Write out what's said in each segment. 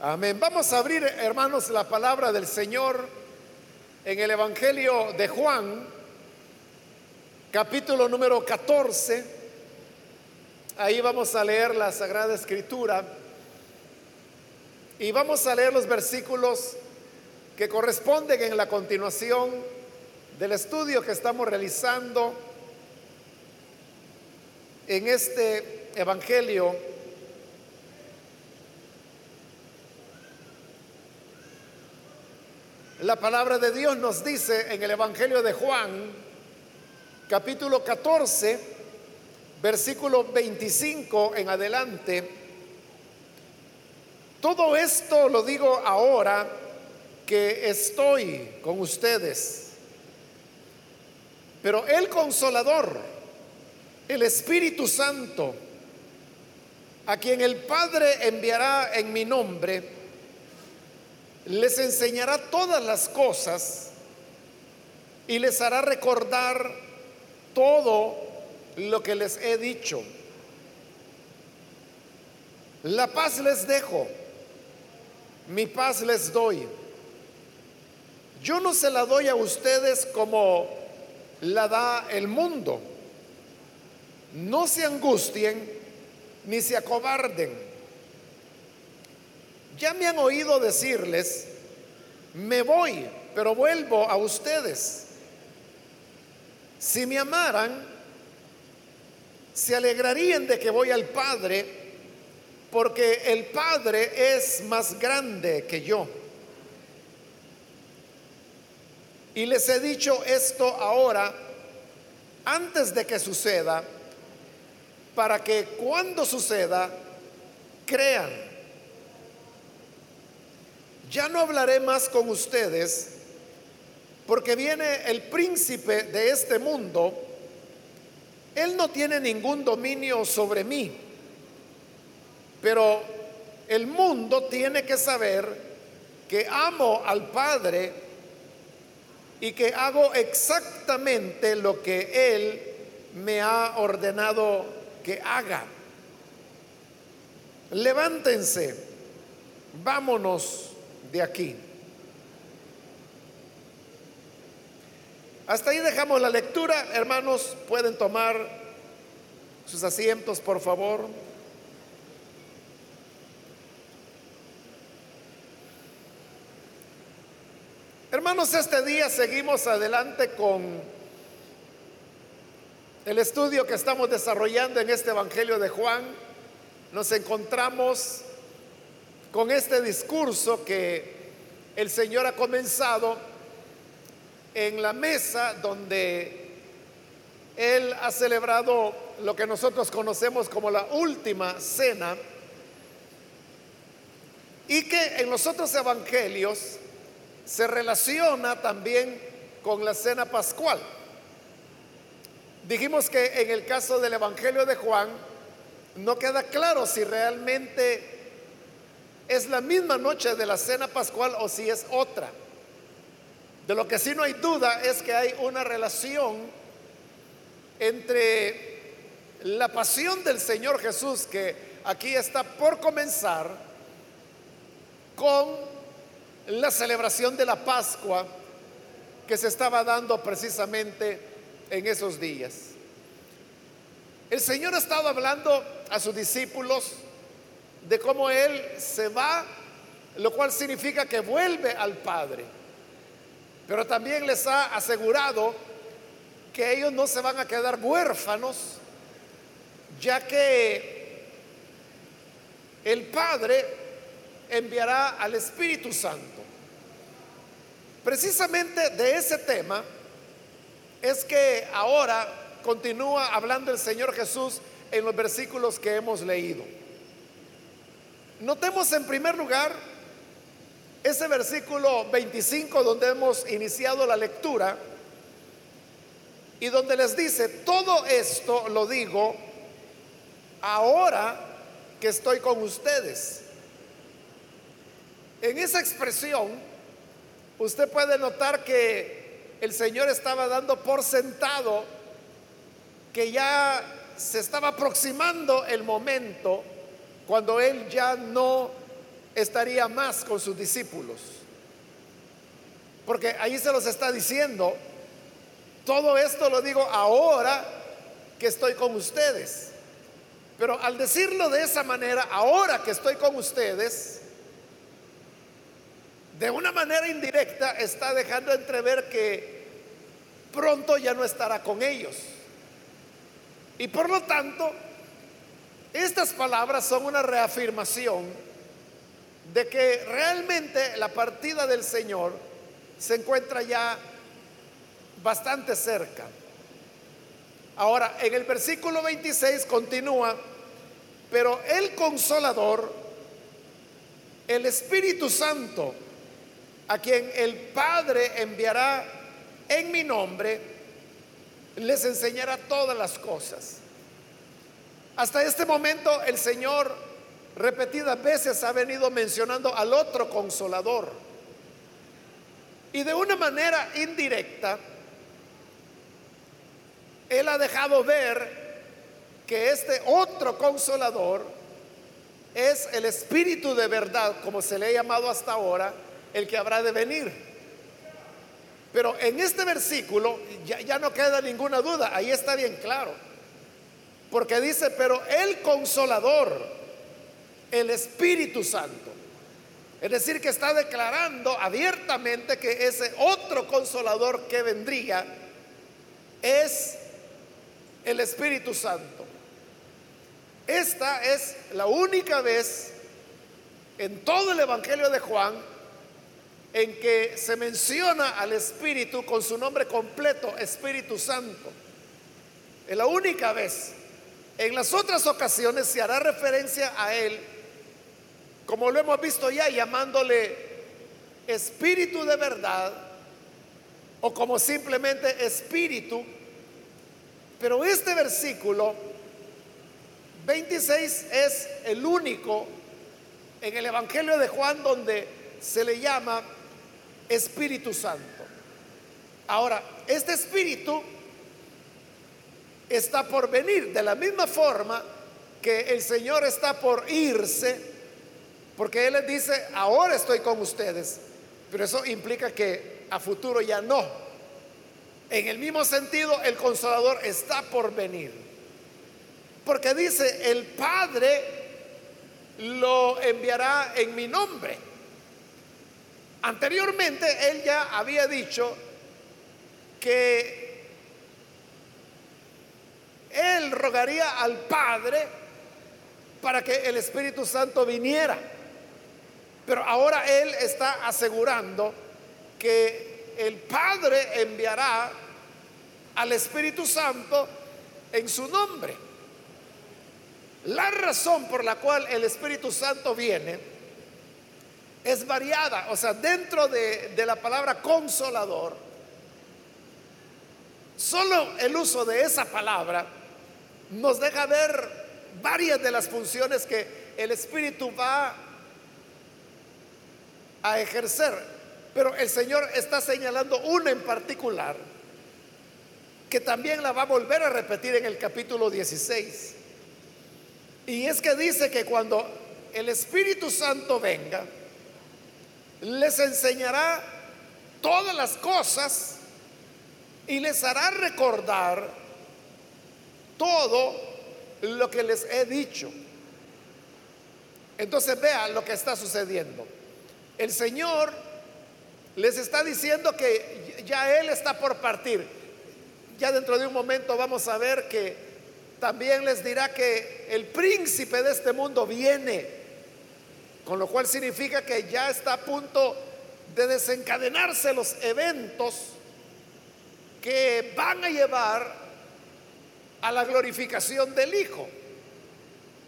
Amén. Vamos a abrir, hermanos, la palabra del Señor en el Evangelio de Juan, capítulo número 14. Ahí vamos a leer la Sagrada Escritura y vamos a leer los versículos que corresponden en la continuación del estudio que estamos realizando en este Evangelio La palabra de Dios nos dice en el Evangelio de Juan, capítulo 14, versículo 25 en adelante. Todo esto lo digo ahora que estoy con ustedes. Pero el consolador, el Espíritu Santo, a quien el Padre enviará en mi nombre, les enseñará todas las cosas y les hará recordar todo lo que les he dicho. La paz les dejo, mi paz les doy. Yo no se la doy a ustedes como la da el mundo. No se angustien ni se acobarden. Ya me han oído decirles, me voy, pero vuelvo a ustedes. Si me amaran, se alegrarían de que voy al Padre, porque el Padre es más grande que yo. Y les he dicho esto ahora, antes de que suceda, para que cuando suceda, crean. Ya no hablaré más con ustedes porque viene el príncipe de este mundo. Él no tiene ningún dominio sobre mí, pero el mundo tiene que saber que amo al Padre y que hago exactamente lo que Él me ha ordenado que haga. Levántense, vámonos de aquí. Hasta ahí dejamos la lectura. Hermanos, pueden tomar sus asientos, por favor. Hermanos, este día seguimos adelante con el estudio que estamos desarrollando en este Evangelio de Juan. Nos encontramos con este discurso que el Señor ha comenzado en la mesa donde Él ha celebrado lo que nosotros conocemos como la última cena y que en los otros evangelios se relaciona también con la cena pascual. Dijimos que en el caso del Evangelio de Juan no queda claro si realmente es la misma noche de la cena pascual o si es otra. De lo que sí no hay duda es que hay una relación entre la pasión del Señor Jesús que aquí está por comenzar con la celebración de la Pascua que se estaba dando precisamente en esos días. El Señor ha estado hablando a sus discípulos de cómo Él se va, lo cual significa que vuelve al Padre. Pero también les ha asegurado que ellos no se van a quedar huérfanos, ya que el Padre enviará al Espíritu Santo. Precisamente de ese tema es que ahora continúa hablando el Señor Jesús en los versículos que hemos leído. Notemos en primer lugar ese versículo 25 donde hemos iniciado la lectura y donde les dice, todo esto lo digo ahora que estoy con ustedes. En esa expresión, usted puede notar que el Señor estaba dando por sentado que ya se estaba aproximando el momento cuando Él ya no estaría más con sus discípulos. Porque ahí se los está diciendo, todo esto lo digo ahora que estoy con ustedes. Pero al decirlo de esa manera, ahora que estoy con ustedes, de una manera indirecta está dejando entrever que pronto ya no estará con ellos. Y por lo tanto, estas palabras son una reafirmación de que realmente la partida del Señor se encuentra ya bastante cerca. Ahora, en el versículo 26 continúa, pero el consolador, el Espíritu Santo, a quien el Padre enviará en mi nombre, les enseñará todas las cosas. Hasta este momento el Señor repetidas veces ha venido mencionando al otro consolador. Y de una manera indirecta, Él ha dejado ver que este otro consolador es el Espíritu de verdad, como se le ha llamado hasta ahora, el que habrá de venir. Pero en este versículo ya, no queda ninguna duda, ahí está bien claro. Porque dice, pero el consolador, el Espíritu Santo. Es decir, que está declarando abiertamente que ese otro consolador que vendría es el Espíritu Santo. Esta es la única vez en todo el Evangelio de Juan en que se menciona al Espíritu con su nombre completo, Espíritu Santo. Es la única vez. En las otras ocasiones se hará referencia a Él, como lo hemos visto ya, llamándole Espíritu de verdad o como simplemente Espíritu. Pero este versículo 26 es el único en el Evangelio de Juan donde se le llama Espíritu Santo. Ahora, este Espíritu está por venir de la misma forma que el Señor está por irse, porque Él les dice, ahora estoy con ustedes, pero eso implica que a futuro ya no. En el mismo sentido, el consolador está por venir, porque dice, el Padre lo enviará en mi nombre. Anteriormente él ya había dicho que él rogaría al Padre para que el Espíritu Santo viniera. Pero ahora él está asegurando que el Padre enviará al Espíritu Santo en su nombre. La razón por la cual el Espíritu Santo viene es variada. O sea, dentro de, la palabra consolador, solo el uso de esa palabra nos deja ver varias de las funciones que el Espíritu va a ejercer. Pero el Señor está señalando una en particular que también la va a volver a repetir en el capítulo 16. Y es que dice que cuando el Espíritu Santo venga, les enseñará todas las cosas y les hará recordar todo lo que les he dicho. Entonces vean lo que está sucediendo. El Señor les está diciendo que ya Él está por partir. Ya dentro de un momento vamos a ver que también les dirá que el príncipe de este mundo viene con lo cual significa que ya está a punto de desencadenarse los eventos que van a llevar a la glorificación del Hijo.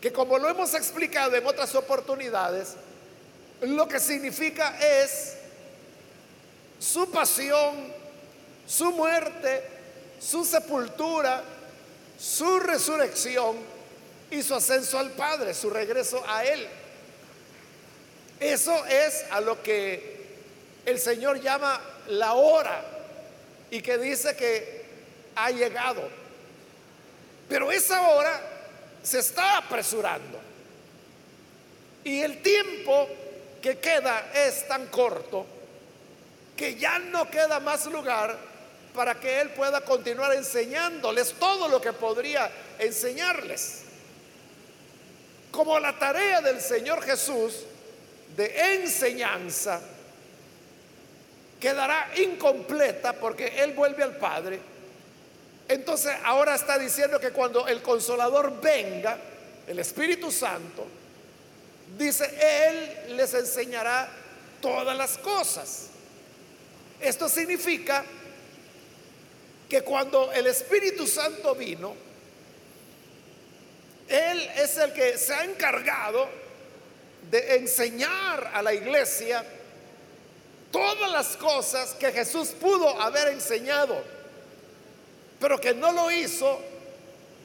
Que como lo hemos explicado en otras oportunidades, lo que significa es su pasión, su muerte, su sepultura, su resurrección y su ascenso al Padre, su regreso a Él. Eso es a lo que el Señor llama la hora y que dice que ha llegado. Pero esa hora se está apresurando. Y el tiempo que queda es tan corto que ya no queda más lugar para que Él pueda continuar enseñándoles todo lo que podría enseñarles. Como la tarea del Señor Jesús de enseñanza quedará incompleta porque Él vuelve al Padre. Entonces ahora está diciendo que cuando el consolador venga, el Espíritu Santo, dice, Él les enseñará todas las cosas. Esto significa que cuando el Espíritu Santo vino, Él es el que se ha encargado de enseñar a la iglesia todas las cosas que Jesús pudo haber enseñado, pero que no lo hizo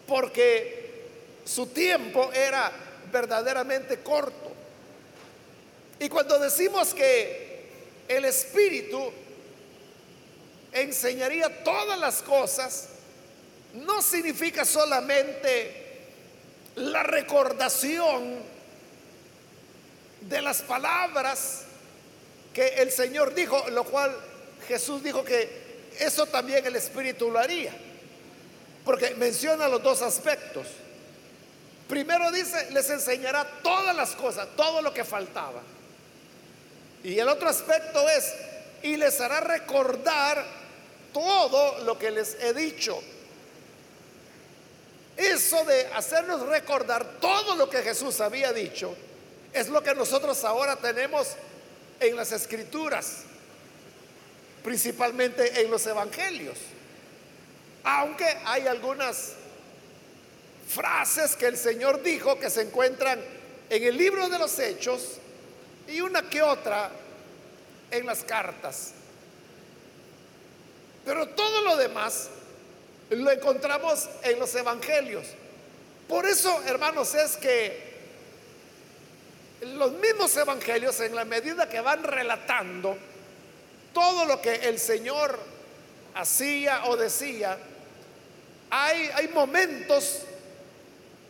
porque su tiempo era verdaderamente corto. Y cuando decimos que el Espíritu enseñaría todas las cosas, no significa solamente la recordación de las palabras que el Señor dijo, lo cual Jesús dijo que eso también el Espíritu lo haría, porque menciona los dos aspectos. Primero dice, les enseñará todas las cosas, todo lo que faltaba. Y el otro aspecto es, y les hará recordar todo lo que les he dicho. Eso de hacernos recordar todo lo que Jesús había dicho es lo que nosotros ahora tenemos en las escrituras, principalmente en los evangelios. Aunque hay algunas frases que el Señor dijo que se encuentran en el libro de los hechos y una que otra en las cartas. Pero todo lo demás lo encontramos en los evangelios. Por eso, hermanos, es que los mismos evangelios, en la medida que van relatando todo lo que el Señor hacía o decía, hay, momentos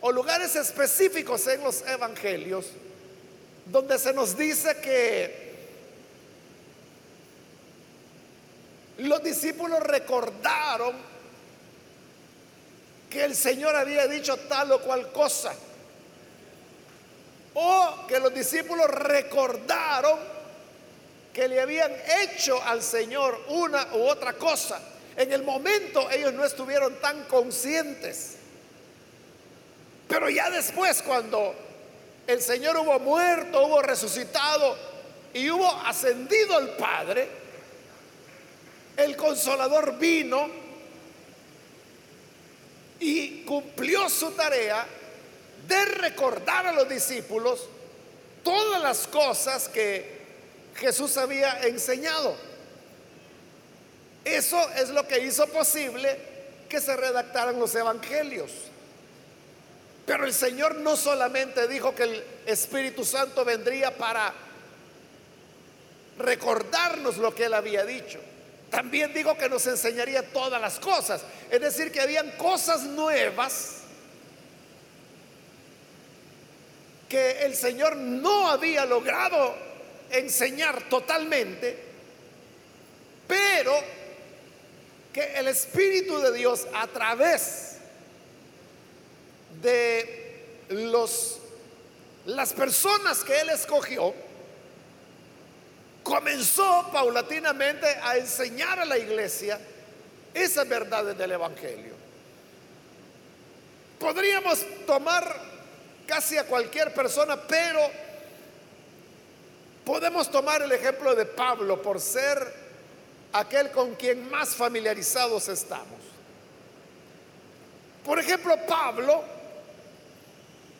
o lugares específicos en los evangelios donde se nos dice que Los discípulos recordaron que el Señor había dicho tal o cual cosa. O que los discípulos recordaron que le habían hecho al Señor una u otra cosa. En el momento ellos no estuvieron tan conscientes. Pero ya después, cuando el Señor hubo muerto, hubo resucitado y hubo ascendido al Padre, el consolador vino y cumplió su tarea de recordar a los discípulos todas las cosas que Jesús había enseñado. Eso es lo que hizo posible que se redactaran los evangelios. Pero el Señor no solamente dijo que el Espíritu Santo vendría para recordarnos lo que Él había dicho, también digo que nos enseñaría todas las cosas. Es decir, que habían cosas nuevas que el Señor no había logrado enseñar totalmente, pero que el Espíritu de Dios a través de los las personas que él escogió comenzó paulatinamente a enseñar a la iglesia esas verdades del Evangelio. Podríamos tomar casi a cualquier persona, pero podemos tomar el ejemplo de Pablo por ser aquel con quien más familiarizados estamos. Por ejemplo, Pablo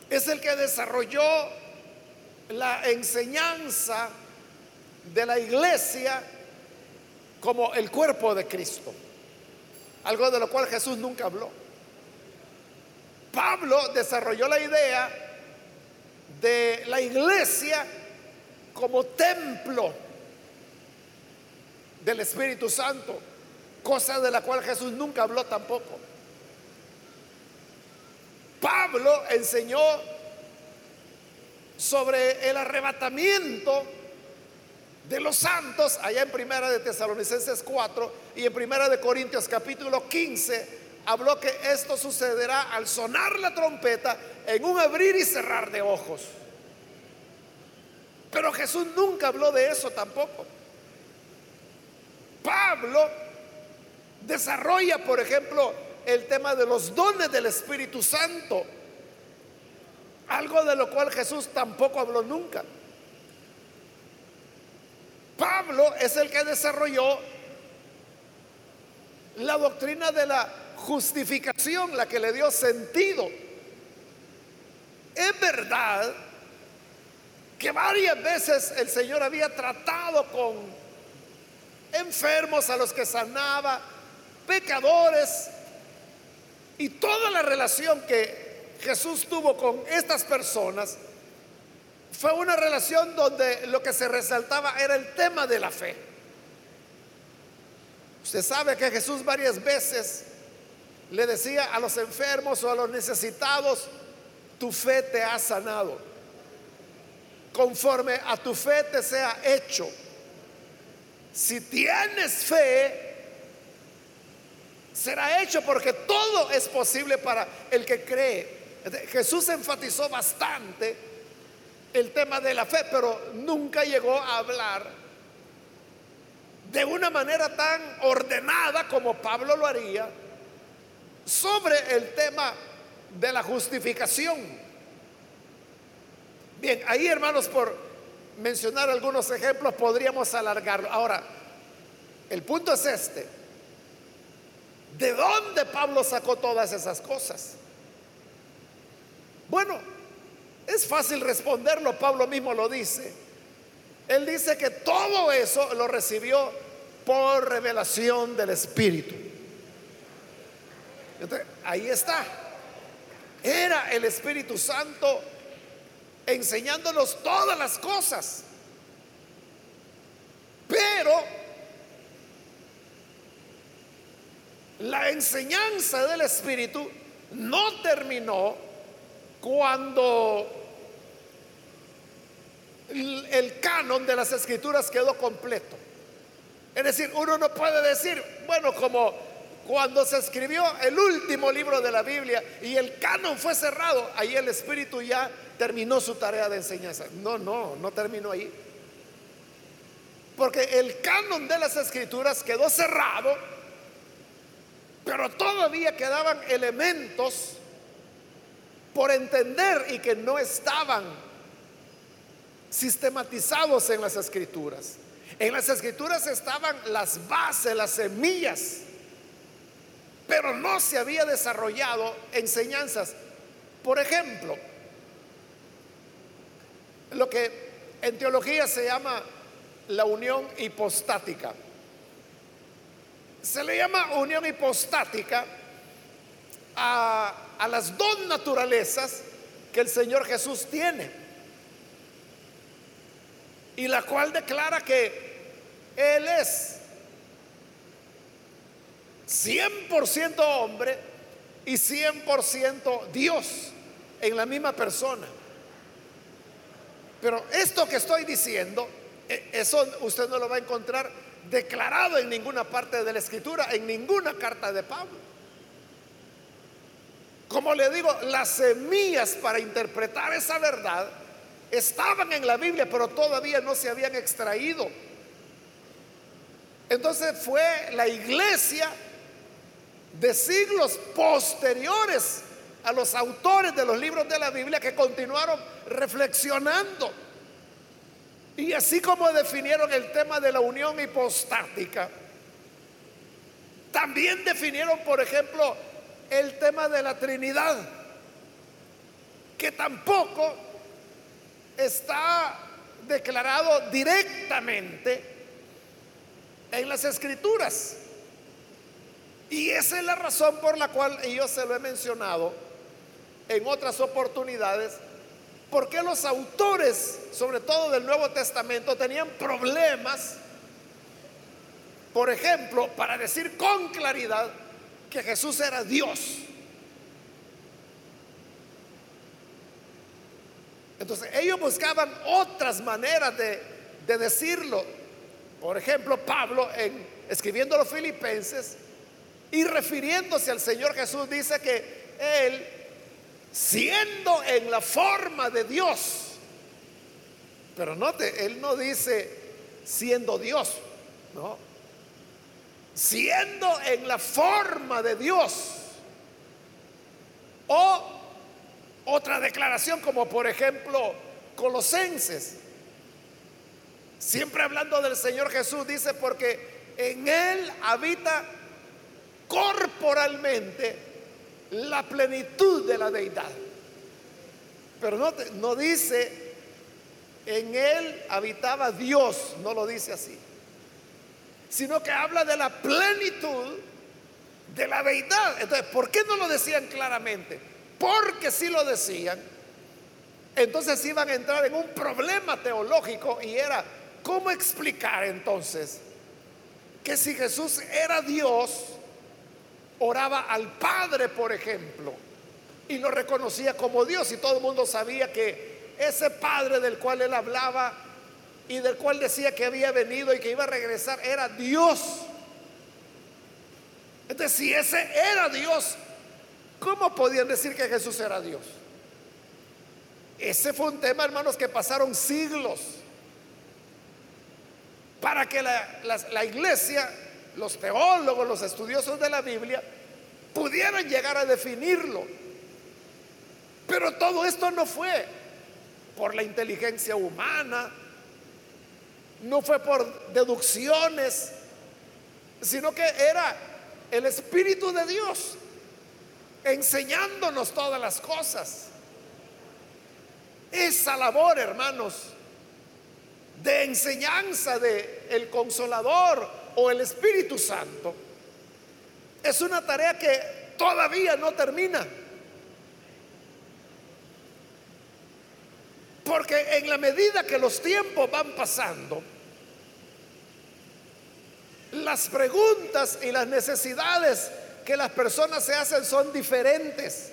es el que desarrolló la enseñanza de la iglesia como el cuerpo de Cristo. Algo de lo cual Jesús nunca habló. Pablo desarrolló la idea de la iglesia como templo del Espíritu Santo, cosa de la cual Jesús nunca habló tampoco. Pablo enseñó sobre el arrebatamiento de los santos, allá en Primera de Tesalonicenses 4 y en Primera de Corintios capítulo 15, habló que esto sucederá al sonar la trompeta en un abrir y cerrar de ojos. Pero Jesús nunca habló de eso tampoco. Pablo desarrolla, por ejemplo, el tema de los dones del Espíritu Santo, algo de lo cual Jesús tampoco habló nunca. Pablo es el que desarrolló la doctrina de la justificación, la que le dio sentido. Es verdad que varias veces el Señor había tratado con enfermos a los que sanaba, pecadores, y toda la relación que Jesús tuvo con estas personas fue una relación donde lo que se resaltaba era el tema de la fe. Usted sabe que Jesús varias veces le decía a los enfermos o a los necesitados, tu fe te ha sanado. Conforme a tu fe te sea hecho. Si tienes fe, será hecho porque todo es posible para el que cree. Jesús enfatizó bastante el tema de la fe, pero nunca llegó a hablar de una manera tan ordenada como Pablo lo haría sobre el tema de la justificación. Bien, ahí hermanos, por mencionar algunos ejemplos, podríamos alargarlo. Ahora, el punto es este. ¿De dónde Pablo sacó todas esas cosas? Bueno, es fácil responderlo, Pablo mismo lo dice. Él dice que todo eso lo recibió por revelación del Espíritu ahí está. Era el Espíritu Santo enseñándonos todas las cosas. Pero la enseñanza del Espíritu no terminó cuando el, canon de las escrituras quedó completo. Es decir, uno no puede decir, bueno, como cuando se escribió el último libro de la Biblia y el canon fue cerrado, ahí el Espíritu ya terminó su tarea de enseñanza. No, no, no terminó ahí. Porque el canon de las escrituras quedó cerrado, pero todavía quedaban elementos por entender y que no estaban sistematizados en las escrituras. En las escrituras estaban las bases, las semillas pero no se había desarrollado enseñanzas. Por ejemplo, lo que en teología se llama la unión hipostática. Se le llama unión hipostática a, a las dos naturalezas que el Señor Jesús tiene. Y la cual declara que Él es 100% hombre y 100% Dios en la misma persona. Pero esto que estoy diciendo, e, eso usted no lo va a encontrar declarado en ninguna parte de la escritura, en ninguna carta de Pablo. Como le digo, las semillas para interpretar esa verdad estaban en la Biblia, pero todavía no se habían extraído. Entonces fue la iglesia de siglos posteriores a los autores de los libros de la Biblia que continuaron reflexionando. Y así como definieron el tema de la unión hipostática, también definieron, por ejemplo, el tema de la Trinidad, que tampoco está declarado directamente en las escrituras. Y esa es la razón por la cual yo se lo he mencionado en otras oportunidades, porque los autores, sobre todo del Nuevo Testamento, tenían problemas, por ejemplo, para decir con claridad que Jesús era Dios. Entonces ellos buscaban otras maneras de, de decirlo Por ejemplo, Pablo en escribiendo a los filipenses y refiriéndose al Señor Jesús dice que él siendo en la forma de Dios, pero note, él no dice siendo Dios, no. Siendo en la forma de Dios. O otra declaración como por ejemplo Colosenses. Siempre hablando del Señor Jesús dice porque en Él habita corporalmente la plenitud de la deidad. Pero no, no dice en él habitaba Dios, no lo dice así, sino que habla de la plenitud de la deidad. Entonces, ¿por qué no lo decían claramente? Porque si lo decían, entonces iban a entrar en un problema teológico y era, ¿cómo explicar entonces que si Jesús era Dios, oraba al Padre, por ejemplo, y lo reconocía como Dios y todo el mundo sabía que ese padre del cual él hablaba y del cual decía que había venido y que iba a regresar era Dios. Entonces, si ese era Dios, ¿cómo podían decir que Jesús era Dios? Ese fue un tema, hermanos, que pasaron siglos para que la, la, iglesia, los teólogos, los estudiosos de la Biblia, pudieran llegar a definirlo. Pero todo esto no fue por la inteligencia humana, no fue por deducciones, sino que era el Espíritu de Dios enseñándonos todas las cosas. Esa labor, hermanos, de enseñanza de el consolador o el Espíritu Santo es una tarea que todavía no termina. Porque en la medida que los tiempos van pasando, las preguntas y las necesidades que las personas se hacen son diferentes.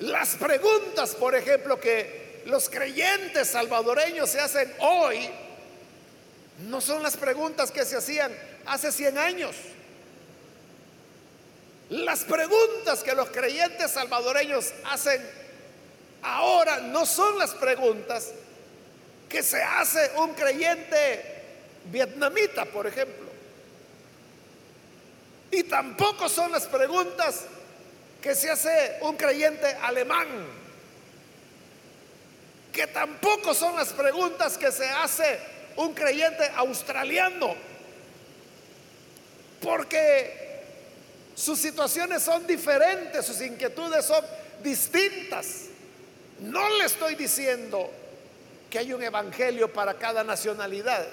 Las preguntas, por ejemplo, que los creyentes salvadoreños se hacen hoy, no son las preguntas que se hacían hace 100 años. Las preguntas que los creyentes salvadoreños hacen ahora no son las preguntas que se hace un creyente vietnamita, por ejemplo. Y tampoco son las preguntas que se hace un creyente alemán. Que tampoco son las preguntas que se hace un creyente australiano. Porque sus situaciones son diferentes, sus inquietudes son distintas. No le estoy diciendo que hay un evangelio para cada nacionalidad.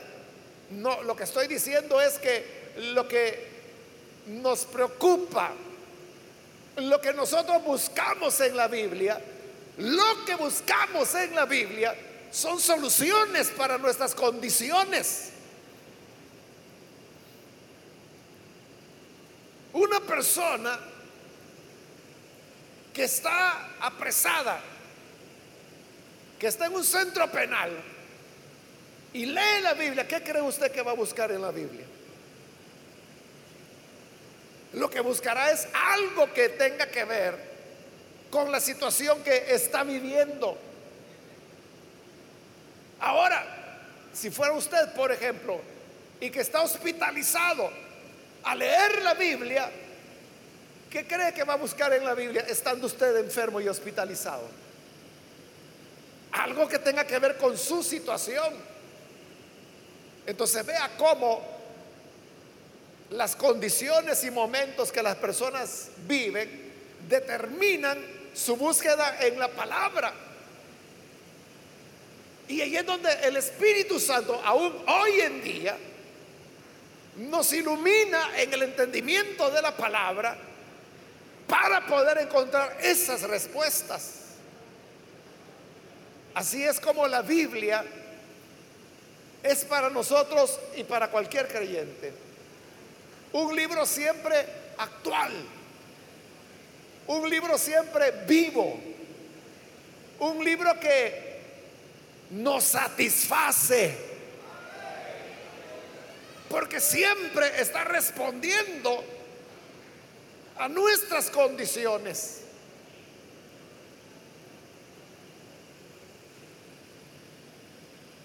No, lo que estoy diciendo es que lo que nos preocupa, lo que nosotros buscamos en la Biblia, lo que buscamos en la Biblia son soluciones para nuestras condiciones. Una persona que está apresada que está en un centro penal y lee la Biblia, ¿qué cree usted que va a buscar en la Biblia? Lo que buscará es algo que tenga que ver con la situación que está viviendo. Ahora, si fuera usted, por ejemplo, y que está hospitalizado, a leer la Biblia, ¿qué cree que va a buscar en la Biblia estando usted enfermo y hospitalizado? algo que tenga que ver con su situación. Entonces vea cómo las condiciones y momentos que las personas viven determinan su búsqueda en la palabra. Y ahí es donde el Espíritu Santo, aún hoy en día, nos ilumina en el entendimiento de la palabra para poder encontrar esas respuestas. Así es como la Biblia es para nosotros y para cualquier creyente. Un libro siempre actual. Un libro siempre vivo. Un libro que nos satisface. Porque siempre está respondiendo a nuestras condiciones.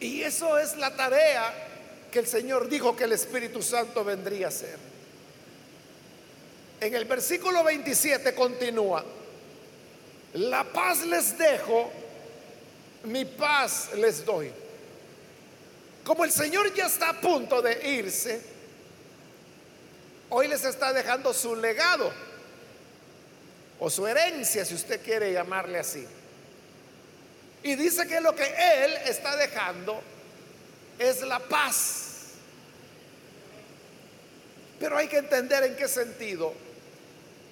Y eso es la tarea que el Señor dijo que el Espíritu Santo vendría a hacer. En el versículo 27 continúa, la paz les dejo, mi paz les doy. Como el Señor ya está a punto de irse, hoy les está dejando su legado o su herencia, si usted quiere llamarle así. Y dice que lo que Él está dejando es la paz. Pero hay que entender en qué sentido.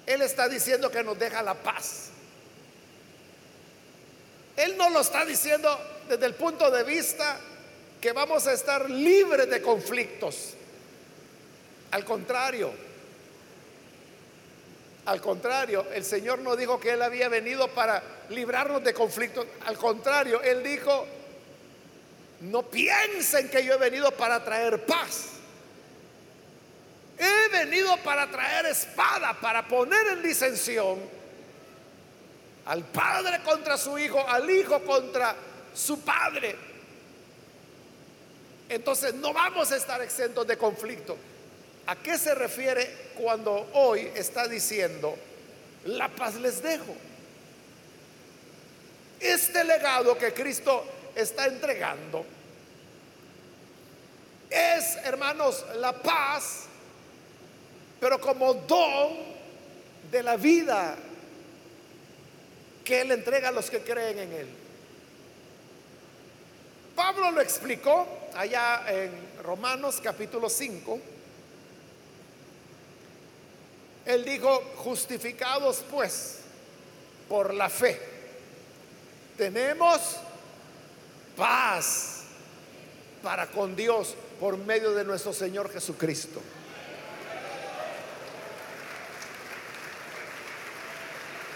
Él está diciendo que nos deja la paz. Él no lo está diciendo desde el punto de vista que vamos a estar libres de conflictos. Al contrario, al contrario, el Señor no dijo que Él había venido para librarnos de conflictos. Al contrario, Él dijo, no piensen que yo he venido para traer paz. He venido para traer espada, para poner en disensión al padre contra su hijo, al hijo contra su padre. Entonces no vamos a estar exentos de conflicto. ¿A qué se refiere cuando hoy está diciendo, la paz les dejo? Este legado que Cristo está entregando es, hermanos, la paz, pero como don de la vida que Él entrega a los que creen en Él. Pablo lo explicó allá en Romanos capítulo 5 él dijo, justificados pues por la fe, tenemos paz para con Dios por medio de nuestro Señor Jesucristo.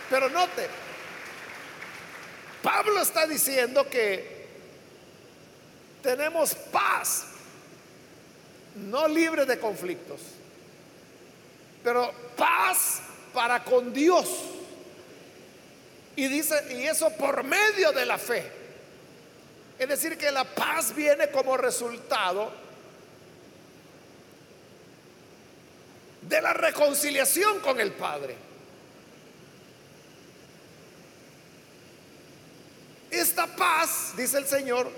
Pero note, Pablo está diciendo que tenemos paz, no libre de conflictos pero paz para con Dios. Y dice, y eso por medio de la fe. Es decir, que la paz viene como resultado de la reconciliación con el Padre. Esta paz, dice el Señor,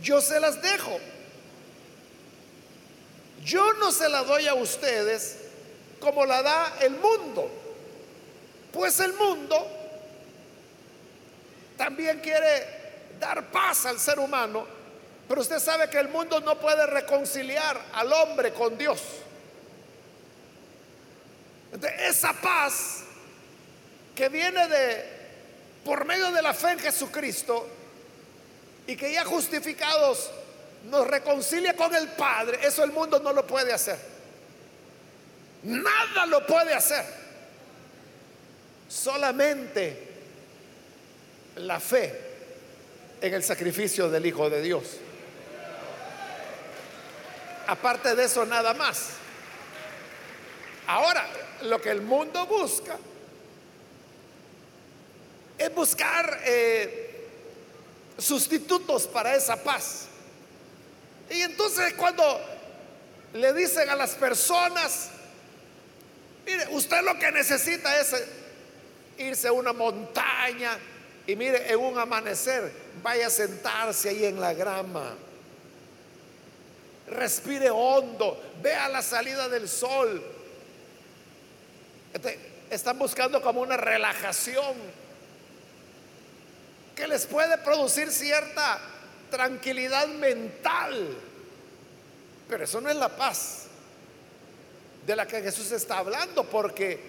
yo se las dejo. Yo no se la doy a ustedes como la da el mundo. Pues el mundo también quiere dar paz al ser humano, pero usted sabe que el mundo no puede reconciliar al hombre con Dios. esa paz que viene de por medio de la fe en Jesucristo y que ya justificados nos reconcilia con el Padre, eso el mundo no lo puede hacer. Nada lo puede hacer. Solamente la fe en el sacrificio del Hijo de Dios. Aparte de eso, nada más. Ahora, lo que el mundo busca es buscar eh, sustitutos para esa paz. Y entonces cuando le dicen a las personas, Mire, usted lo que necesita es irse a una montaña y mire, en un amanecer, vaya a sentarse ahí en la grama. Respire hondo, vea la salida del sol. Este, están buscando como una relajación que les puede producir cierta tranquilidad mental. Pero eso no es la paz de la que Jesús está hablando, porque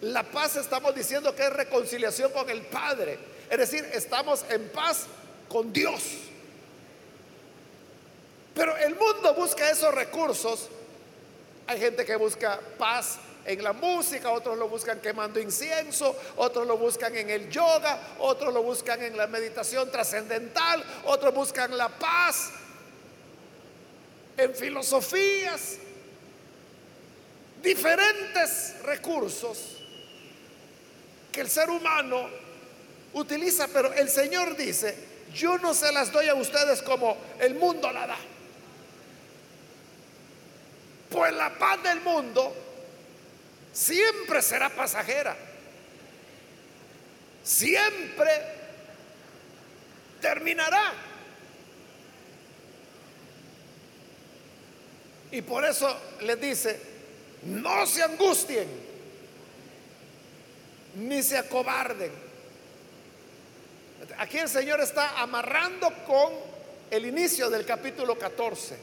la paz estamos diciendo que es reconciliación con el Padre. Es decir, estamos en paz con Dios. Pero el mundo busca esos recursos. Hay gente que busca paz en la música, otros lo buscan quemando incienso, otros lo buscan en el yoga, otros lo buscan en la meditación trascendental, otros buscan la paz en filosofías, diferentes recursos que el ser humano utiliza, pero el Señor dice, yo no se las doy a ustedes como el mundo la da. Pues la paz del mundo siempre será pasajera. Siempre terminará. Y por eso les dice, no se angustien, ni se acobarden. Aquí el Señor está amarrando con el inicio del capítulo 14.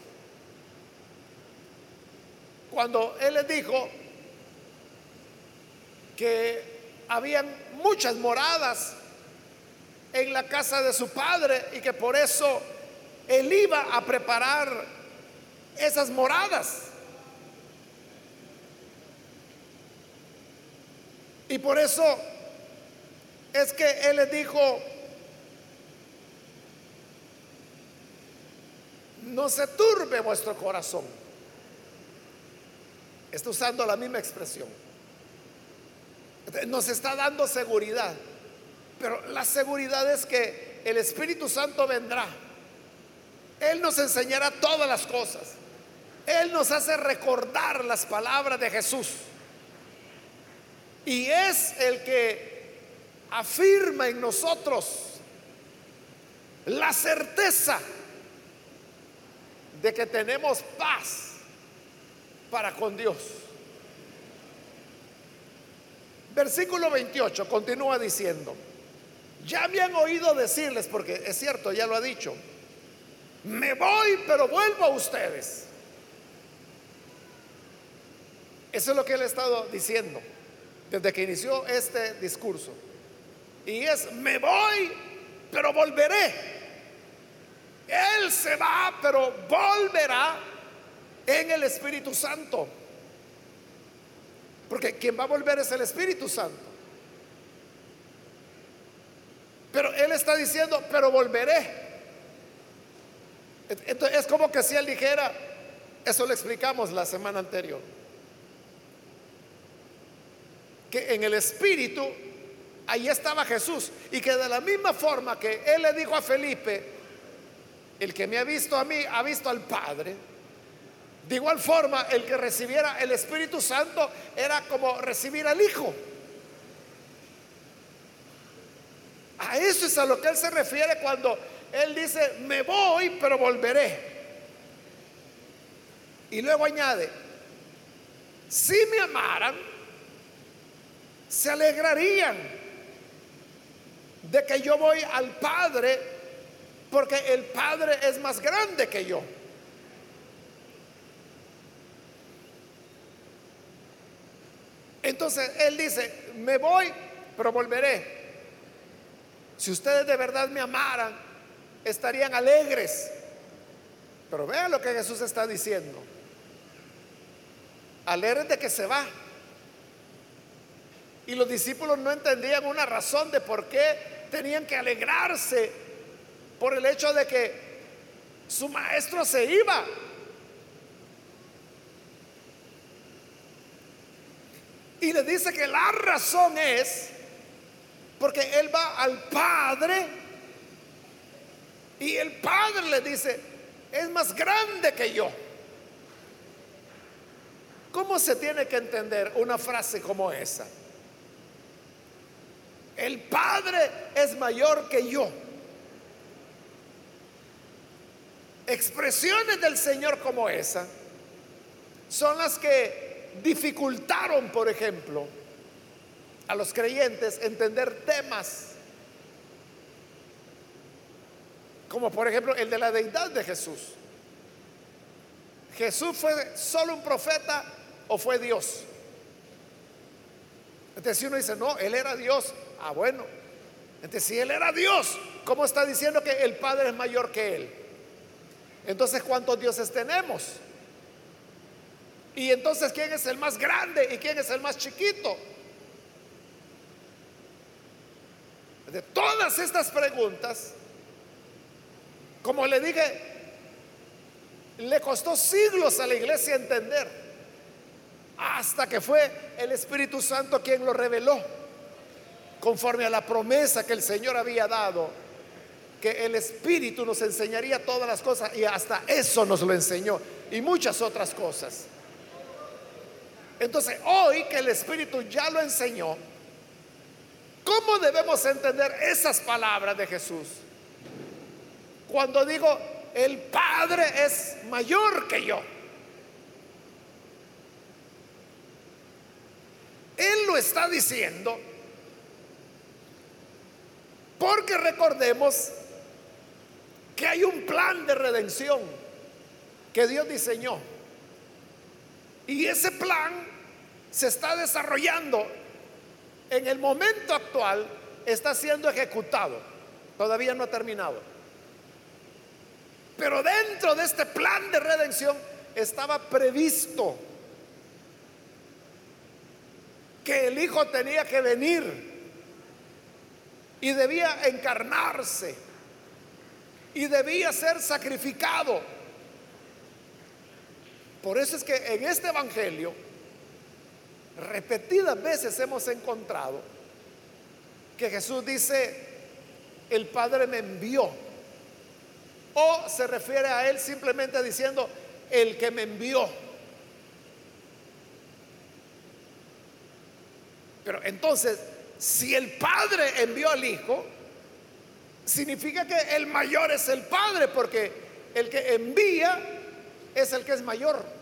Cuando Él les dijo que habían muchas moradas en la casa de su padre y que por eso Él iba a preparar esas moradas. Y por eso es que Él les dijo, no se turbe vuestro corazón. Está usando la misma expresión. Nos está dando seguridad. Pero la seguridad es que el Espíritu Santo vendrá. Él nos enseñará todas las cosas. Él nos hace recordar las palabras de Jesús. Y es el que afirma en nosotros la certeza de que tenemos paz para con Dios. Versículo 28 continúa diciendo, ya me han oído decirles, porque es cierto, ya lo ha dicho, me voy pero vuelvo a ustedes. Eso es lo que él ha estado diciendo desde que inició este discurso. Y es, me voy, pero volveré. Él se va, pero volverá en el Espíritu Santo. Porque quien va a volver es el Espíritu Santo. Pero Él está diciendo, pero volveré. Entonces, es como que si Él dijera, eso lo explicamos la semana anterior, que en el Espíritu, ahí estaba Jesús. Y que de la misma forma que Él le dijo a Felipe, el que me ha visto a mí ha visto al Padre. De igual forma, el que recibiera el Espíritu Santo era como recibir al Hijo. A eso es a lo que él se refiere cuando él dice, me voy, pero volveré. Y luego añade, si me amaran, se alegrarían de que yo voy al Padre porque el Padre es más grande que yo. Entonces Él dice, me voy, pero volveré. Si ustedes de verdad me amaran, estarían alegres. Pero vean lo que Jesús está diciendo. Alegres de que se va. Y los discípulos no entendían una razón de por qué tenían que alegrarse por el hecho de que su maestro se iba. Y le dice que la razón es porque él va al Padre y el Padre le dice, es más grande que yo. ¿Cómo se tiene que entender una frase como esa? El Padre es mayor que yo. Expresiones del Señor como esa son las que dificultaron, por ejemplo, a los creyentes entender temas como por ejemplo el de la deidad de Jesús. ¿Jesús fue solo un profeta o fue Dios? Entonces si uno dice, no, él era Dios, ah bueno, entonces si él era Dios, ¿cómo está diciendo que el Padre es mayor que él? Entonces, ¿cuántos dioses tenemos? Y entonces, ¿quién es el más grande y quién es el más chiquito? De todas estas preguntas, como le dije, le costó siglos a la iglesia entender. hasta que fue el Espíritu Santo quien lo reveló, conforme a la promesa que el Señor había dado, que el Espíritu nos enseñaría todas las cosas y hasta eso nos lo enseñó y muchas otras cosas. Entonces, hoy que el Espíritu ya lo enseñó, ¿cómo debemos entender esas palabras de Jesús? Cuando digo, el Padre es mayor que yo. Él lo está diciendo porque recordemos que hay un plan de redención que Dios diseñó. Y ese plan se está desarrollando en el momento actual, está siendo ejecutado. Todavía no ha terminado. Pero dentro de este plan de redención estaba previsto que el Hijo tenía que venir y debía encarnarse y debía ser sacrificado. Por eso es que en este Evangelio repetidas veces hemos encontrado que Jesús dice, el Padre me envió. O se refiere a Él simplemente diciendo, el que me envió. Pero entonces, si el Padre envió al Hijo, significa que el mayor es el Padre, porque el que envía es el que es mayor.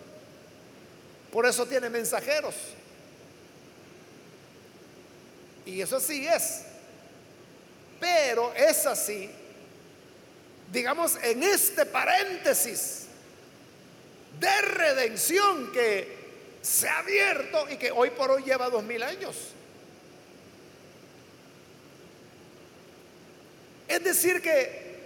Por eso tiene mensajeros. Y eso sí es. Pero es así, digamos, en este paréntesis de redención que se ha abierto y que hoy por hoy lleva dos mil años. Es decir, que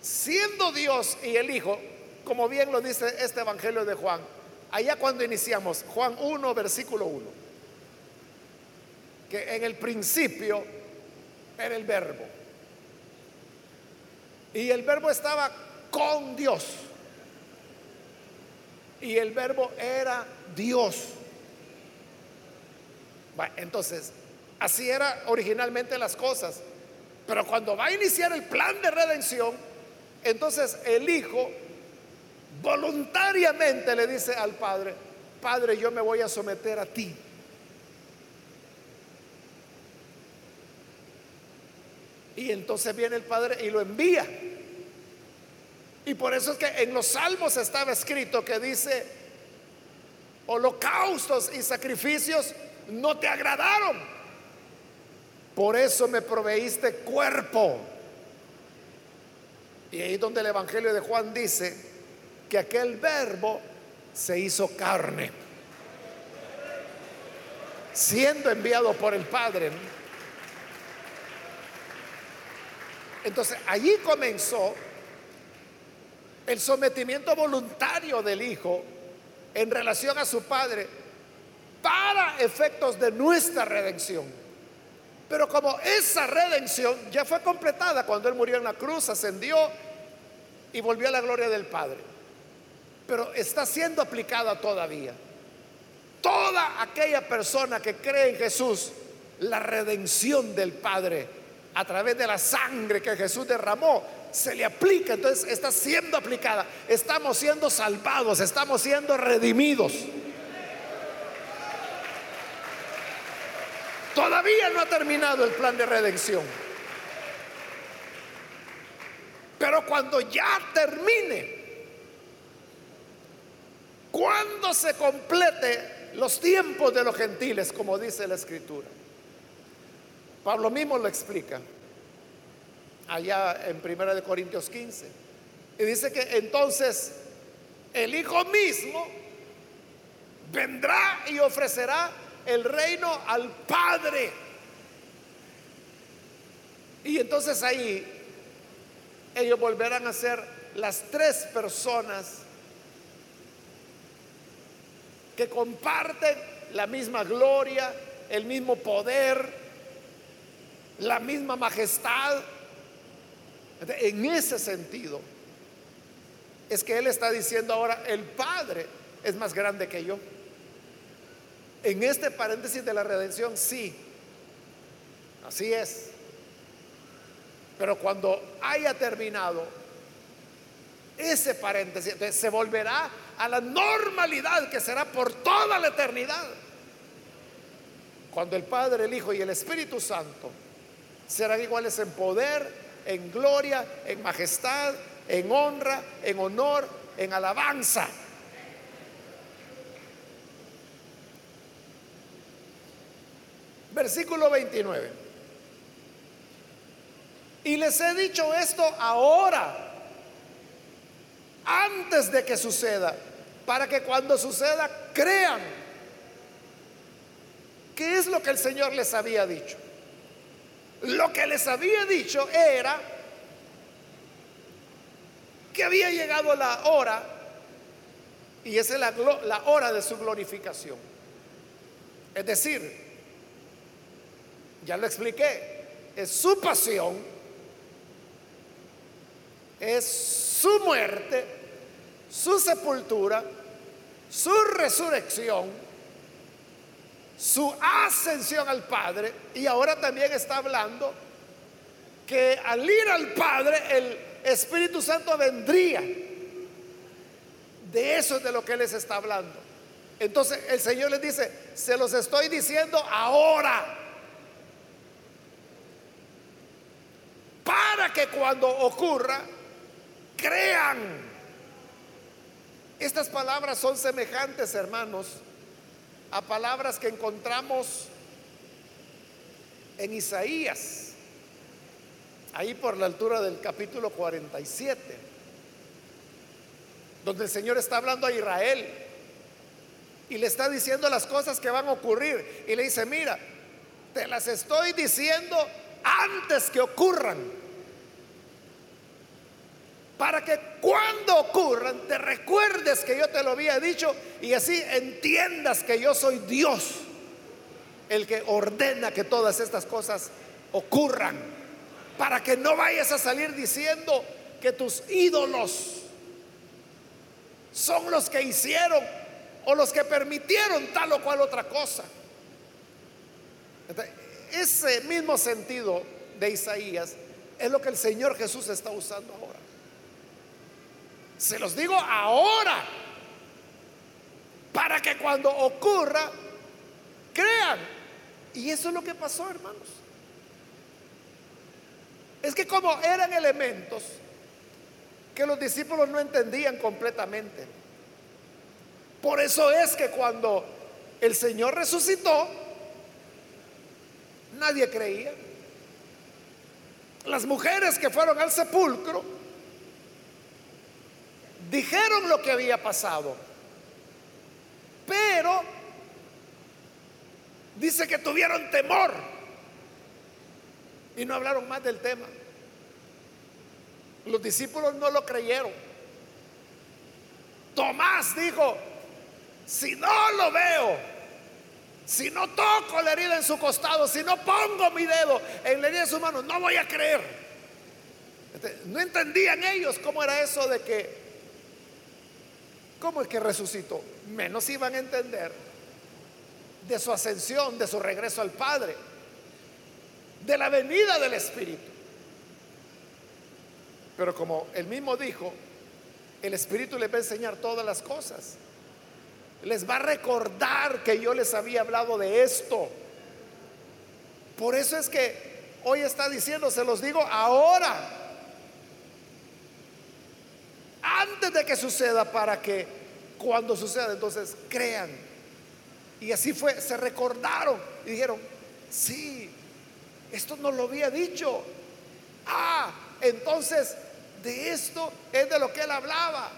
siendo Dios y el Hijo, como bien lo dice este Evangelio de Juan, allá cuando iniciamos, Juan 1, versículo 1, que en el principio era el verbo. Y el verbo estaba con Dios. Y el verbo era Dios. entonces, así era originalmente las cosas. Pero cuando va a iniciar el plan de redención, entonces el Hijo voluntariamente le dice al Padre, Padre, yo me voy a someter a ti. Y entonces viene el Padre y lo envía. Y por eso es que en los salmos estaba escrito que dice, holocaustos y sacrificios no te agradaron. Por eso me proveíste cuerpo. Y ahí donde el Evangelio de Juan dice que aquel verbo se hizo carne, siendo enviado por el Padre. Entonces allí comenzó el sometimiento voluntario del Hijo en relación a su Padre para efectos de nuestra redención. Pero como esa redención ya fue completada cuando Él murió en la cruz, ascendió y volvió a la gloria del Padre. Pero está siendo aplicada todavía. Toda aquella persona que cree en Jesús, la redención del Padre a través de la sangre que Jesús derramó, se le aplica, entonces está siendo aplicada. Estamos siendo salvados, estamos siendo redimidos. Todavía no ha terminado el plan de redención. Pero cuando ya termine, cuando se complete los tiempos de los gentiles, como dice la escritura, Pablo mismo lo explica allá en Primera de Corintios 15. Y dice que entonces el Hijo mismo vendrá y ofrecerá el reino al Padre. Y entonces ahí ellos volverán a ser las tres personas comparten la misma gloria, el mismo poder, la misma majestad. En ese sentido, es que Él está diciendo ahora, el Padre es más grande que yo. En este paréntesis de la redención, sí. Así es. Pero cuando haya terminado ese paréntesis, se volverá a la normalidad que será por toda la eternidad. Cuando el Padre, el Hijo y el Espíritu Santo serán iguales en poder, en gloria, en majestad, en honra, en honor, en alabanza. Versículo 29. Y les he dicho esto ahora, antes de que suceda, para que cuando suceda crean. ¿Qué es lo que el Señor les había dicho? Lo que les había dicho era que había llegado la hora, y esa es la, la hora de su glorificación. Es decir, ya lo expliqué, es su pasión, es su muerte, su sepultura, su resurrección, su ascensión al Padre, y ahora también está hablando que al ir al Padre el Espíritu Santo vendría. De eso es de lo que les está hablando. Entonces el Señor les dice, se los estoy diciendo ahora. para que cuando ocurra, crean. Estas palabras son semejantes, hermanos, a palabras que encontramos en Isaías, ahí por la altura del capítulo 47, donde el Señor está hablando a Israel y le está diciendo las cosas que van a ocurrir y le dice, mira, te las estoy diciendo antes que ocurran. Para que cuando ocurran te recuerdes que yo te lo había dicho y así entiendas que yo soy Dios, el que ordena que todas estas cosas ocurran. Para que no vayas a salir diciendo que tus ídolos son los que hicieron o los que permitieron tal o cual otra cosa ese mismo sentido de Isaías es lo que el Señor Jesús está usando ahora. Se los digo ahora, para que cuando ocurra, crean. Y eso es lo que pasó, hermanos. Es que como eran elementos que los discípulos no entendían completamente. Por eso es que cuando el Señor resucitó, Nadie creía. Las mujeres que fueron al sepulcro dijeron lo que había pasado, pero dice que tuvieron temor y no hablaron más del tema. Los discípulos no lo creyeron. Tomás dijo, si no lo veo, si no toco la herida en su costado, si no pongo mi dedo en la herida de su mano, no voy a creer. Este, no entendían ellos cómo era eso de que, ¿cómo es que resucitó? Menos iban a entender de su ascensión, de su regreso al Padre, de la venida del Espíritu. Pero como él mismo dijo, el Espíritu les va a enseñar todas las cosas les va a recordar que yo les había hablado de esto. Por eso es que hoy está diciendo, se los digo ahora, antes de que suceda, para que cuando suceda, entonces crean. Y así fue, se recordaron y dijeron, sí, esto no lo había dicho. Ah, entonces de esto es de lo que él hablaba.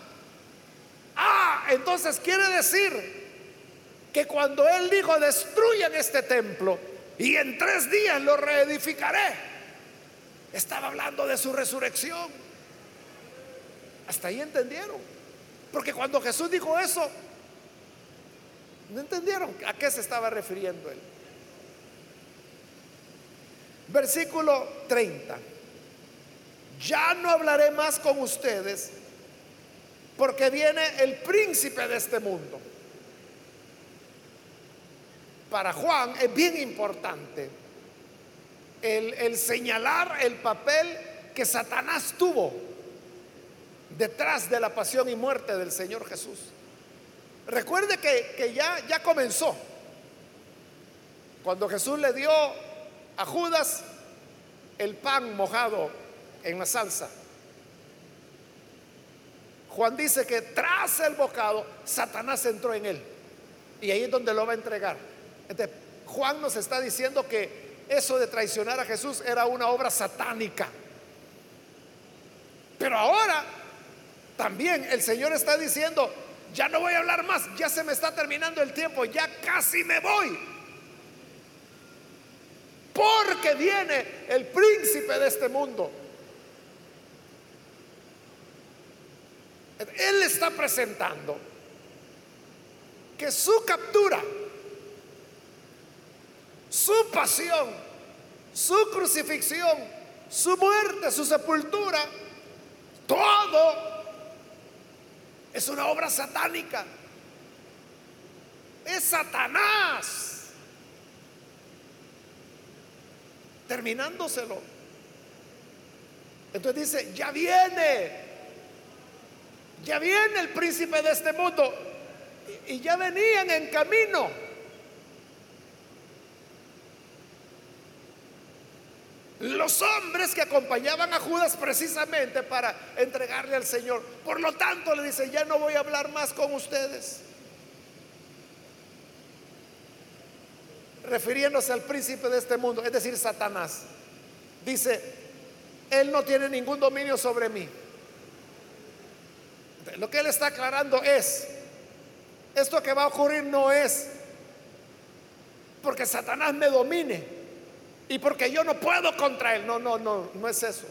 Ah, entonces quiere decir que cuando Él dijo, destruyan este templo y en tres días lo reedificaré, estaba hablando de su resurrección. Hasta ahí entendieron. Porque cuando Jesús dijo eso, no entendieron a qué se estaba refiriendo Él. Versículo 30. Ya no hablaré más con ustedes porque viene el príncipe de este mundo. para Juan es bien importante el, el señalar el papel que Satanás tuvo detrás de la pasión y muerte del Señor Jesús. Recuerde que, ya, ya comenzó. Cuando Jesús le dio a Judas el pan mojado en la salsa. Juan dice que tras el bocado, Satanás entró en él. Y ahí es donde lo va a entregar. Juan nos está diciendo que eso de traicionar a Jesús era una obra satánica. Pero ahora también el Señor está diciendo, ya no voy a hablar más, ya se me está terminando el tiempo, ya casi me voy. Porque viene el príncipe de este mundo. Él está presentando que su captura, su pasión, su crucifixión, su muerte, su sepultura, todo es una obra satánica. Es Satanás. Terminándoselo. Entonces dice, ya viene. Ya viene el príncipe de este mundo. Y ya venían en camino. Los hombres que acompañaban a Judas precisamente para entregarle al Señor. Por lo tanto, le dice, ya no voy a hablar más con ustedes. Refiriéndose al príncipe de este mundo, es decir, Satanás. Dice, él no tiene ningún dominio sobre mí. Lo que él está aclarando es, esto que va a ocurrir no es porque Satanás me domine y porque yo no puedo contra él. No, no, no, no es eso.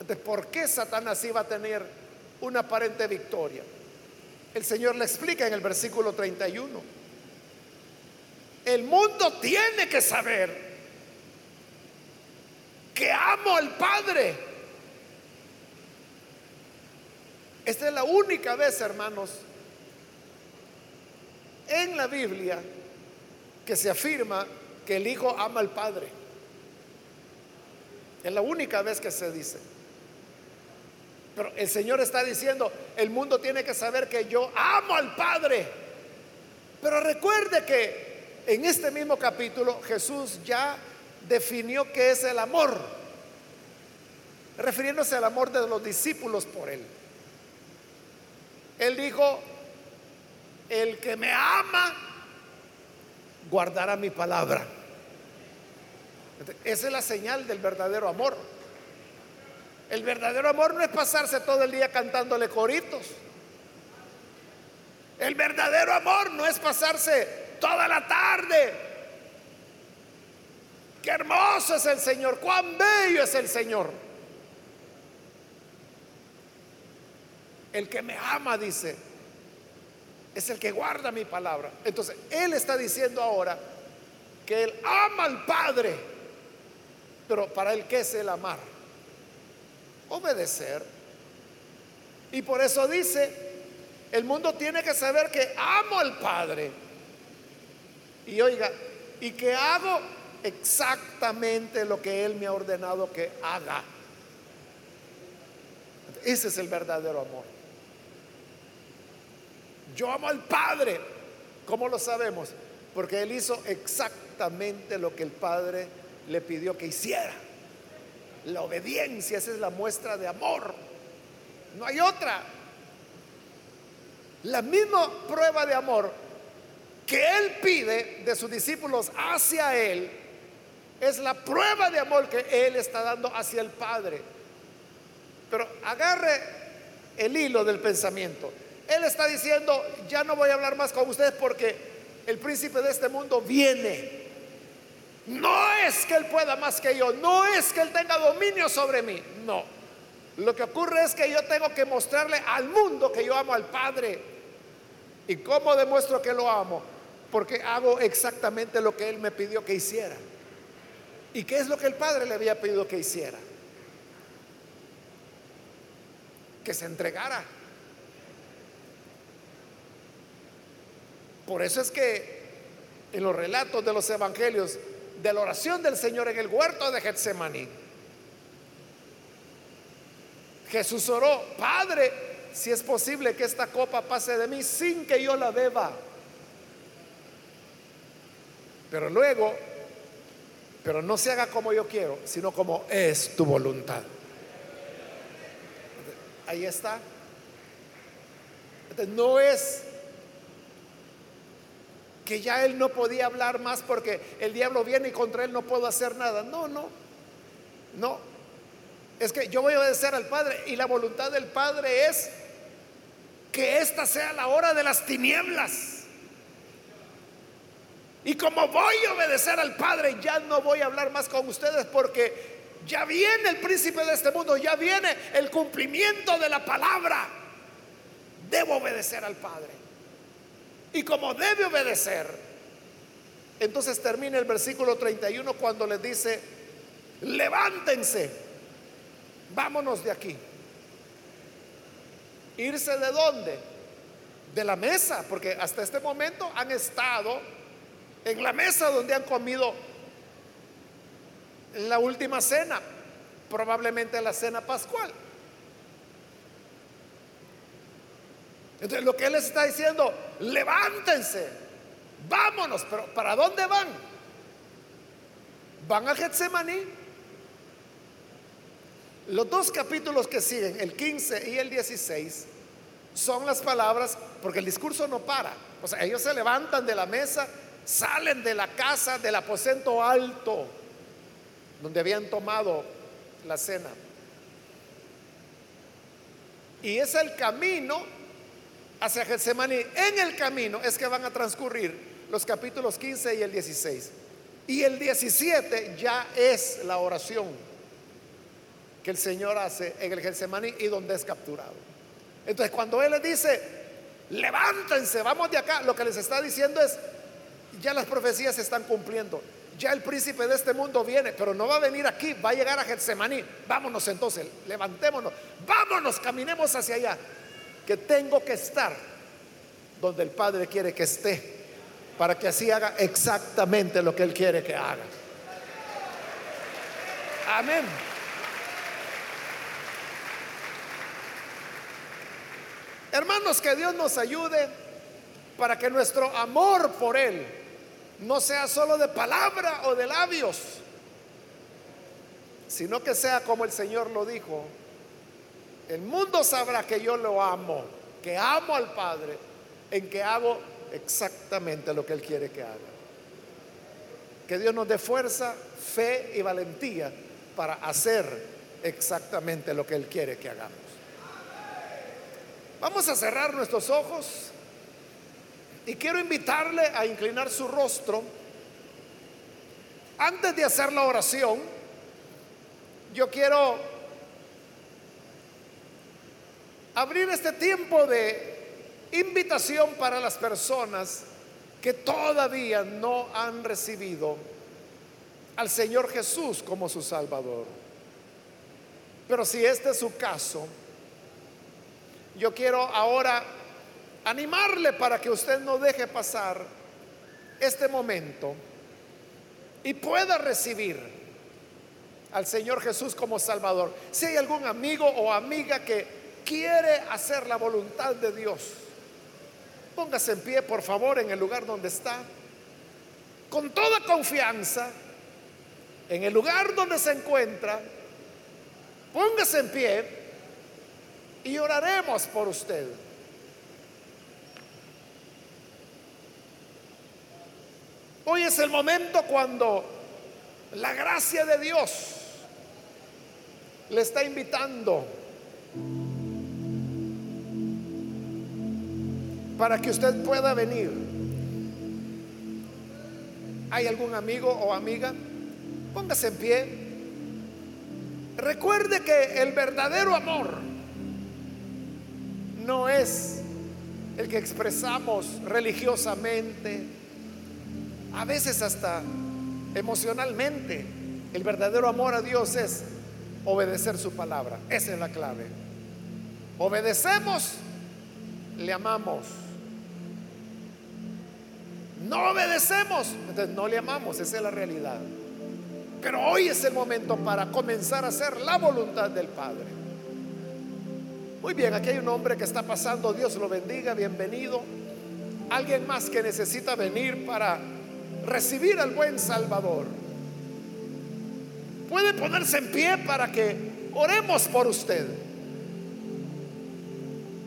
Entonces, ¿por qué Satanás iba a tener una aparente victoria? El Señor le explica en el versículo 31. El mundo tiene que saber que amo al Padre. Esta es la única vez, hermanos, en la Biblia que se afirma el Hijo ama al Padre. Es la única vez que se dice. Pero el Señor está diciendo, el mundo tiene que saber que yo amo al Padre. Pero recuerde que en este mismo capítulo Jesús ya definió qué es el amor, refiriéndose al amor de los discípulos por Él. Él dijo, el que me ama, guardará mi palabra. Esa es la señal del verdadero amor. El verdadero amor no es pasarse todo el día cantándole coritos. El verdadero amor no es pasarse toda la tarde. Qué hermoso es el Señor, cuán bello es el Señor. El que me ama, dice, es el que guarda mi palabra. Entonces, Él está diciendo ahora que Él ama al Padre pero para él, ¿qué es el amar? Obedecer. Y por eso dice, el mundo tiene que saber que amo al Padre. Y oiga, y que hago exactamente lo que Él me ha ordenado que haga. Ese es el verdadero amor. Yo amo al Padre. ¿Cómo lo sabemos? Porque Él hizo exactamente lo que el Padre le pidió que hiciera. La obediencia, esa es la muestra de amor. No hay otra. La misma prueba de amor que Él pide de sus discípulos hacia Él es la prueba de amor que Él está dando hacia el Padre. Pero agarre el hilo del pensamiento. Él está diciendo, ya no voy a hablar más con ustedes porque el príncipe de este mundo viene. No es que Él pueda más que yo, no es que Él tenga dominio sobre mí, no. Lo que ocurre es que yo tengo que mostrarle al mundo que yo amo al Padre. ¿Y cómo demuestro que lo amo? Porque hago exactamente lo que Él me pidió que hiciera. ¿Y qué es lo que el Padre le había pedido que hiciera? Que se entregara. Por eso es que en los relatos de los evangelios de la oración del Señor en el huerto de Getsemaní. Jesús oró, Padre, si es posible que esta copa pase de mí sin que yo la beba. Pero luego, pero no se haga como yo quiero, sino como es tu voluntad. Ahí está. no es que ya él no podía hablar más porque el diablo viene y contra él no puedo hacer nada. No, no, no. Es que yo voy a obedecer al Padre y la voluntad del Padre es que esta sea la hora de las tinieblas. Y como voy a obedecer al Padre, ya no voy a hablar más con ustedes porque ya viene el príncipe de este mundo, ya viene el cumplimiento de la palabra. Debo obedecer al Padre. Y como debe obedecer, entonces termina el versículo 31 cuando les dice, levántense, vámonos de aquí. ¿Irse de dónde? De la mesa, porque hasta este momento han estado en la mesa donde han comido la última cena, probablemente la cena pascual. Entonces lo que él les está diciendo, levántense, vámonos, pero ¿para dónde van? Van a Getsemaní. Los dos capítulos que siguen, el 15 y el 16, son las palabras, porque el discurso no para. O sea, ellos se levantan de la mesa, salen de la casa, del aposento alto, donde habían tomado la cena. Y es el camino hacia Getsemaní. En el camino es que van a transcurrir los capítulos 15 y el 16. Y el 17 ya es la oración que el Señor hace en el Getsemaní y donde es capturado. Entonces, cuando Él les dice, levántense, vamos de acá, lo que les está diciendo es, ya las profecías se están cumpliendo. Ya el príncipe de este mundo viene, pero no va a venir aquí, va a llegar a Getsemaní. Vámonos entonces, levantémonos, vámonos, caminemos hacia allá que tengo que estar donde el Padre quiere que esté, para que así haga exactamente lo que Él quiere que haga. Amén. Hermanos, que Dios nos ayude para que nuestro amor por Él no sea solo de palabra o de labios, sino que sea como el Señor lo dijo, el mundo sabrá que yo lo amo, que amo al Padre, en que hago exactamente lo que Él quiere que haga. Que Dios nos dé fuerza, fe y valentía para hacer exactamente lo que Él quiere que hagamos. Vamos a cerrar nuestros ojos y quiero invitarle a inclinar su rostro. Antes de hacer la oración, yo quiero abrir este tiempo de invitación para las personas que todavía no han recibido al Señor Jesús como su Salvador. Pero si este es su caso, yo quiero ahora animarle para que usted no deje pasar este momento y pueda recibir al Señor Jesús como Salvador. Si hay algún amigo o amiga que quiere hacer la voluntad de Dios, póngase en pie, por favor, en el lugar donde está, con toda confianza, en el lugar donde se encuentra, póngase en pie y oraremos por usted. Hoy es el momento cuando la gracia de Dios le está invitando para que usted pueda venir. ¿Hay algún amigo o amiga? Póngase en pie. Recuerde que el verdadero amor no es el que expresamos religiosamente, a veces hasta emocionalmente. El verdadero amor a Dios es obedecer su palabra. Esa es la clave. Obedecemos, le amamos no obedecemos, entonces no le amamos, esa es la realidad. Pero hoy es el momento para comenzar a hacer la voluntad del Padre. Muy bien, aquí hay un hombre que está pasando, Dios lo bendiga, bienvenido. Alguien más que necesita venir para recibir al buen Salvador. Puede ponerse en pie para que oremos por usted.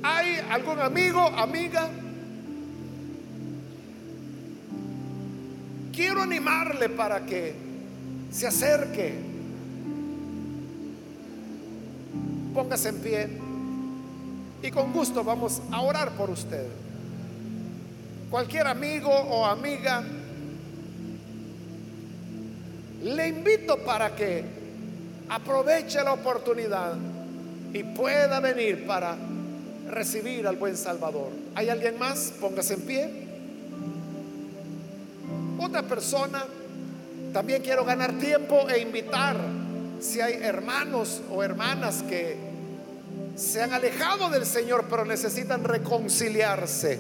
¿Hay algún amigo, amiga? Quiero animarle para que se acerque. Póngase en pie y con gusto vamos a orar por usted. Cualquier amigo o amiga, le invito para que aproveche la oportunidad y pueda venir para recibir al buen Salvador. ¿Hay alguien más? Póngase en pie. Otra persona, también quiero ganar tiempo e invitar si hay hermanos o hermanas que se han alejado del Señor pero necesitan reconciliarse.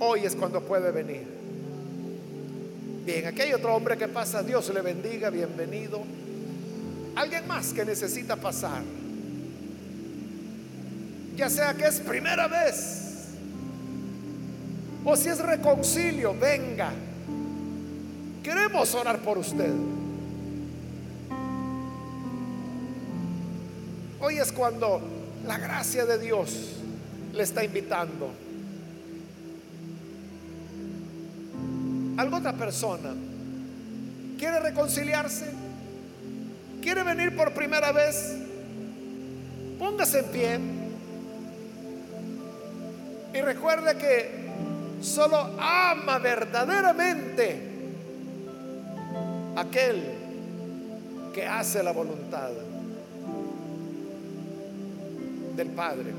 Hoy es cuando puede venir. Bien, aquí hay otro hombre que pasa, Dios le bendiga, bienvenido. Alguien más que necesita pasar ya sea que es primera vez o si es reconcilio, venga. Queremos orar por usted. Hoy es cuando la gracia de Dios le está invitando. ¿Alguna otra persona quiere reconciliarse? ¿Quiere venir por primera vez? Póngase en pie. Y recuerde que solo ama verdaderamente aquel que hace la voluntad del Padre.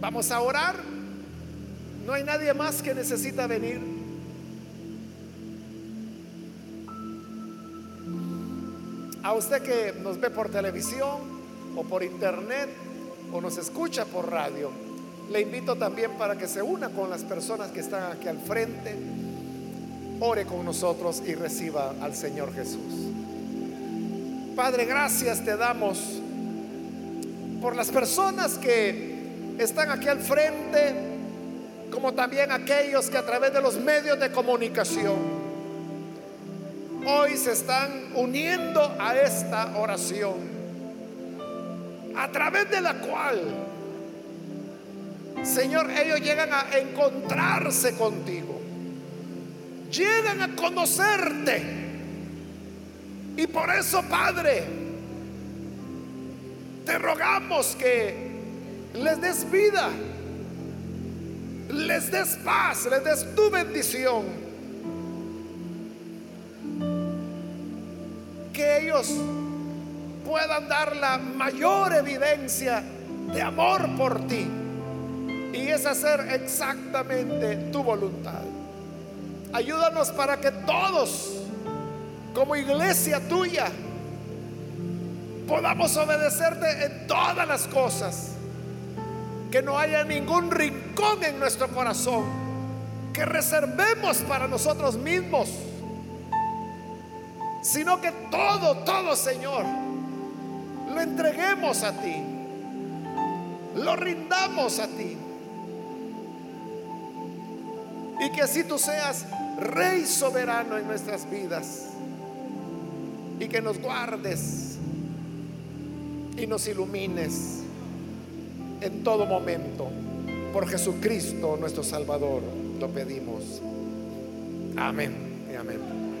Vamos a orar. No hay nadie más que necesita venir. A usted que nos ve por televisión o por internet o nos escucha por radio, le invito también para que se una con las personas que están aquí al frente, ore con nosotros y reciba al Señor Jesús. Padre, gracias te damos por las personas que están aquí al frente, como también aquellos que a través de los medios de comunicación hoy se están uniendo a esta oración, a través de la cual, Señor, ellos llegan a encontrarse contigo, llegan a conocerte. Y por eso, Padre, te rogamos que les des vida, les des paz, les des tu bendición que ellos puedan dar la mayor evidencia de amor por ti. Y es hacer exactamente tu voluntad. Ayúdanos para que todos, como iglesia tuya, podamos obedecerte en todas las cosas. Que no haya ningún rincón en nuestro corazón que reservemos para nosotros mismos sino que todo, todo, Señor, lo entreguemos a ti, lo rindamos a ti. Y que así tú seas Rey soberano en nuestras vidas. Y que nos guardes y nos ilumines en todo momento. Por Jesucristo nuestro Salvador lo pedimos. Amén y amén.